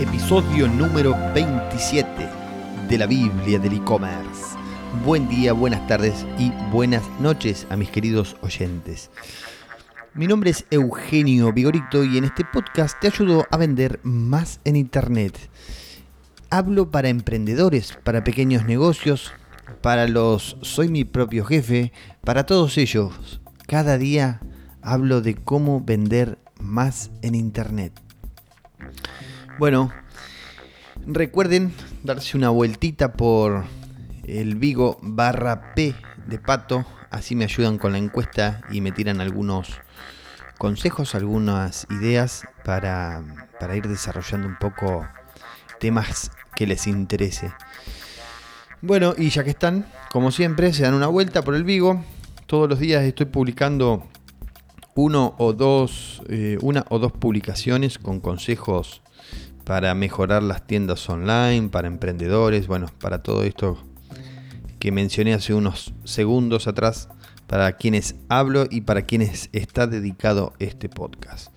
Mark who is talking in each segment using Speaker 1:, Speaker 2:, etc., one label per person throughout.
Speaker 1: episodio número 27 de la Biblia del e-commerce. Buen día, buenas tardes y buenas noches a mis queridos oyentes. Mi nombre es Eugenio Vigorito y en este podcast te ayudo a vender más en Internet. Hablo para emprendedores, para pequeños negocios, para los soy mi propio jefe, para todos ellos. Cada día hablo de cómo vender más en Internet. Bueno, recuerden darse una vueltita por el Vigo barra P de Pato, así me ayudan con la encuesta y me tiran algunos consejos, algunas ideas para, para ir desarrollando un poco temas que les interese. Bueno, y ya que están, como siempre, se dan una vuelta por el Vigo. Todos los días estoy publicando uno o dos, eh, una o dos publicaciones con consejos para mejorar las tiendas online, para emprendedores, bueno, para todo esto que mencioné hace unos segundos atrás, para quienes hablo y para quienes está dedicado este podcast.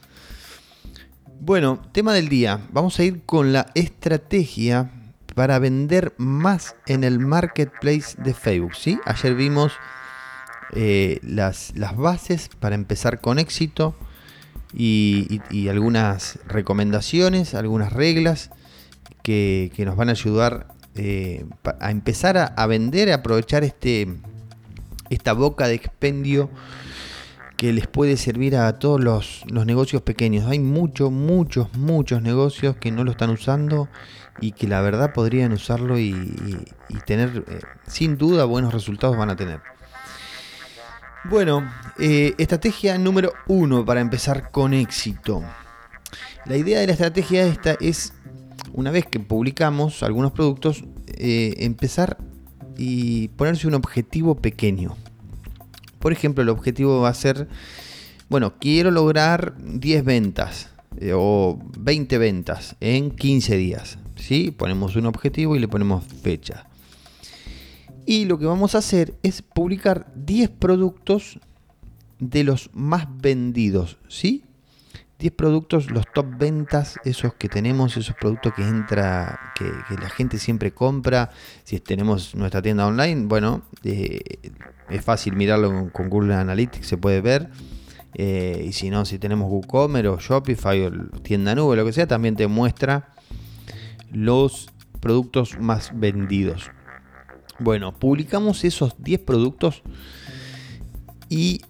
Speaker 1: Bueno, tema del día, vamos a ir con la estrategia para vender más en el marketplace de Facebook. ¿sí? Ayer vimos eh, las, las bases para empezar con éxito y, algunas recomendaciones, algunas reglas que, nos van a ayudar eh, a empezar a, vender, a aprovechar este, esta boca de expendio que les puede servir a todos los, negocios pequeños. Hay muchos, muchos, muchos negocios que no lo están usando y que la verdad podrían usarlo y, tener, eh, sin duda, buenos resultados van a tener. Bueno, eh, estrategia número uno para empezar con éxito. La idea de la estrategia esta es, una vez que publicamos algunos productos, eh, empezar y ponerse un objetivo pequeño. Por ejemplo, el objetivo va a ser, bueno, quiero lograr 10 ventas eh, o 20 ventas en 15 días. ¿sí? Ponemos un objetivo y le ponemos fecha. Y lo que vamos a hacer es publicar 10 productos de los más vendidos, ¿sí? 10 productos, los top ventas, esos que tenemos, esos productos que entra, que, la gente siempre compra. Si tenemos nuestra tienda online, bueno, eh, es fácil mirarlo con, Google Analytics, se puede ver. Eh, y si no, si tenemos WooCommerce o Shopify o tienda nube, lo que sea, también te muestra los productos más vendidos. Bueno, publicamos esos 10 productos y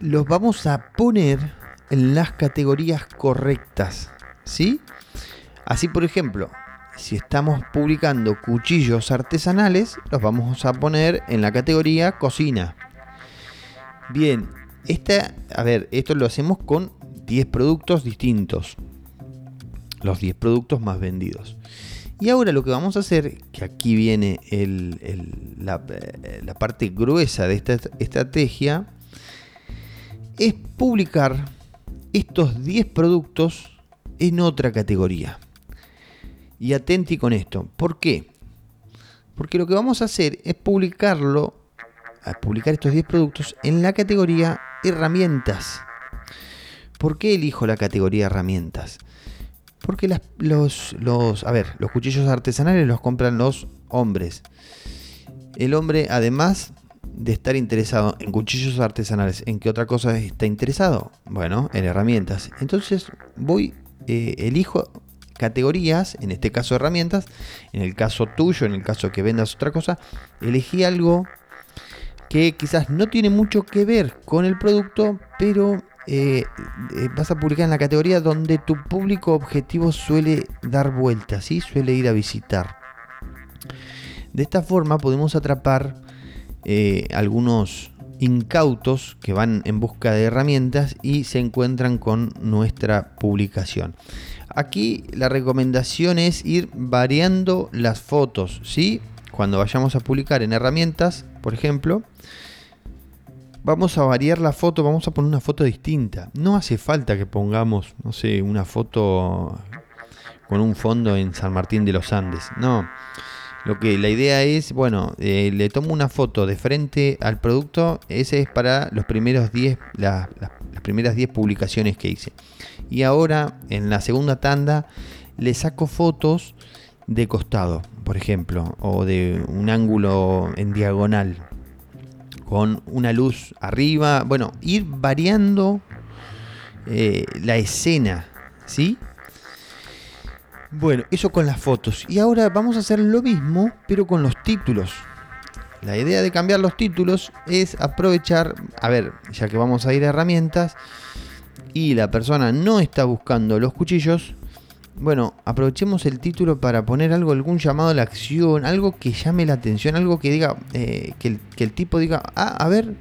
Speaker 1: los vamos a poner en las categorías correctas, ¿sí? Así, por ejemplo, si estamos publicando cuchillos artesanales, los vamos a poner en la categoría cocina. Bien, esta, a ver, esto lo hacemos con 10 productos distintos. Los 10 productos más vendidos. Y ahora lo que vamos a hacer, que aquí viene la, la parte gruesa de esta estrategia, es publicar estos 10 productos en otra categoría. Y atenti con esto. ¿Por qué? Porque lo que vamos a hacer es publicarlo, publicar estos 10 productos en la categoría herramientas. ¿Por qué elijo la categoría herramientas? Porque los, los, a ver, los cuchillos artesanales los compran los hombres. El hombre, además de estar interesado en cuchillos artesanales, ¿en qué otra cosa está interesado? Bueno, en herramientas. Entonces voy, eh, elijo categorías, en este caso herramientas, en el caso tuyo, en el caso que vendas otra cosa, elegí algo que quizás no tiene mucho que ver con el producto, pero eh, eh, vas a publicar en la categoría donde tu público objetivo suele dar vueltas, ¿sí? suele ir a visitar. De esta forma podemos atrapar eh, algunos incautos que van en busca de herramientas y se encuentran con nuestra publicación. Aquí la recomendación es ir variando las fotos, ¿sí? Cuando vayamos a publicar en herramientas, por ejemplo, vamos a variar la foto, vamos a poner una foto distinta. No hace falta que pongamos, no sé, una foto con un fondo en San Martín de los Andes. No. Lo que la idea es, bueno, eh, le tomo una foto de frente al producto. Ese es para los primeros 10, las primeras 10 publicaciones que hice. Y ahora, en la segunda tanda, le saco fotos de costado, por ejemplo, o de un ángulo en diagonal, con una luz arriba, bueno, ir variando eh, la escena, ¿sí? Bueno, eso con las fotos. Y ahora vamos a hacer lo mismo, pero con los títulos. La idea de cambiar los títulos es aprovechar, a ver, ya que vamos a ir a herramientas y la persona no está buscando los cuchillos, bueno, aprovechemos el título para poner algo, algún llamado a la acción, algo que llame la atención, algo que diga, eh, que, el, tipo diga, ah, a ver,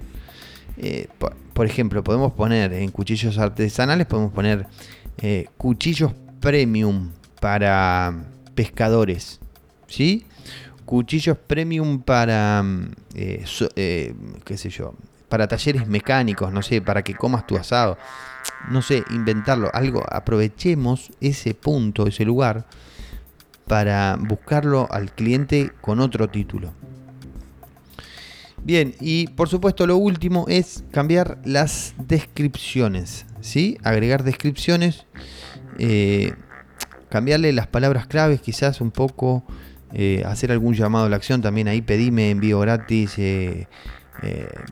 Speaker 1: eh, por, ejemplo, podemos poner en cuchillos artesanales, podemos poner eh, cuchillos premium para pescadores, ¿sí? Cuchillos premium para, qué sé yo, para talleres mecánicos, no sé, para que comas tu asado no sé, inventarlo, algo, aprovechemos ese punto, ese lugar, para buscarlo al cliente con otro título. Bien, y por supuesto lo último es cambiar las descripciones, ¿sí? Agregar descripciones, eh, cambiarle las palabras claves quizás un poco, eh, hacer algún llamado a la acción, también ahí pedime envío gratis, eh,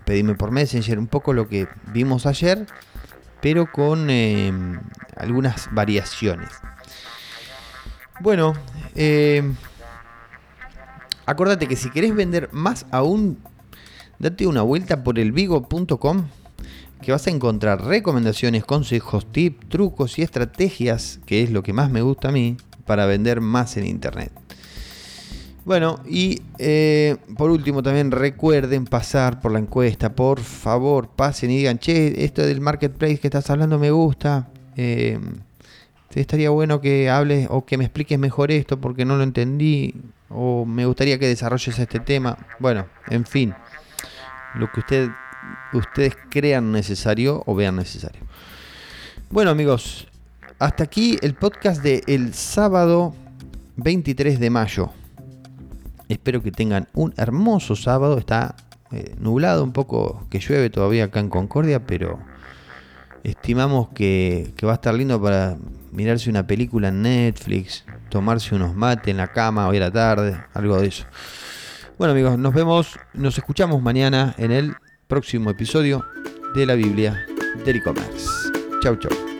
Speaker 1: pedime por Messenger, un poco lo que vimos ayer pero con em, algunas variaciones. Bueno, eh, acordate que si querés vender más aún, date una vuelta por elvigo.com que vas a encontrar recomendaciones, consejos, tips, trucos y estrategias, que es lo que más me gusta a mí, para vender más en Internet. Bueno, y eh, por último también recuerden pasar por la encuesta, por favor, pasen y digan, che, esto del marketplace que estás hablando me gusta. Eh, estaría bueno que hables o que me expliques mejor esto porque no lo entendí o me gustaría que desarrolles este tema. Bueno, en fin, lo que usted, ustedes crean necesario o vean necesario. Bueno amigos, hasta aquí el podcast de el sábado 23 de mayo. Espero que tengan un hermoso sábado. Está eh, nublado un poco, que llueve todavía acá en Concordia, pero estimamos que, va a estar lindo para mirarse una película en Netflix, tomarse unos mates en la cama hoy a la tarde, algo de eso. Bueno amigos, nos vemos, nos escuchamos mañana en el próximo episodio de la Biblia del e-commerce. Chau, chau.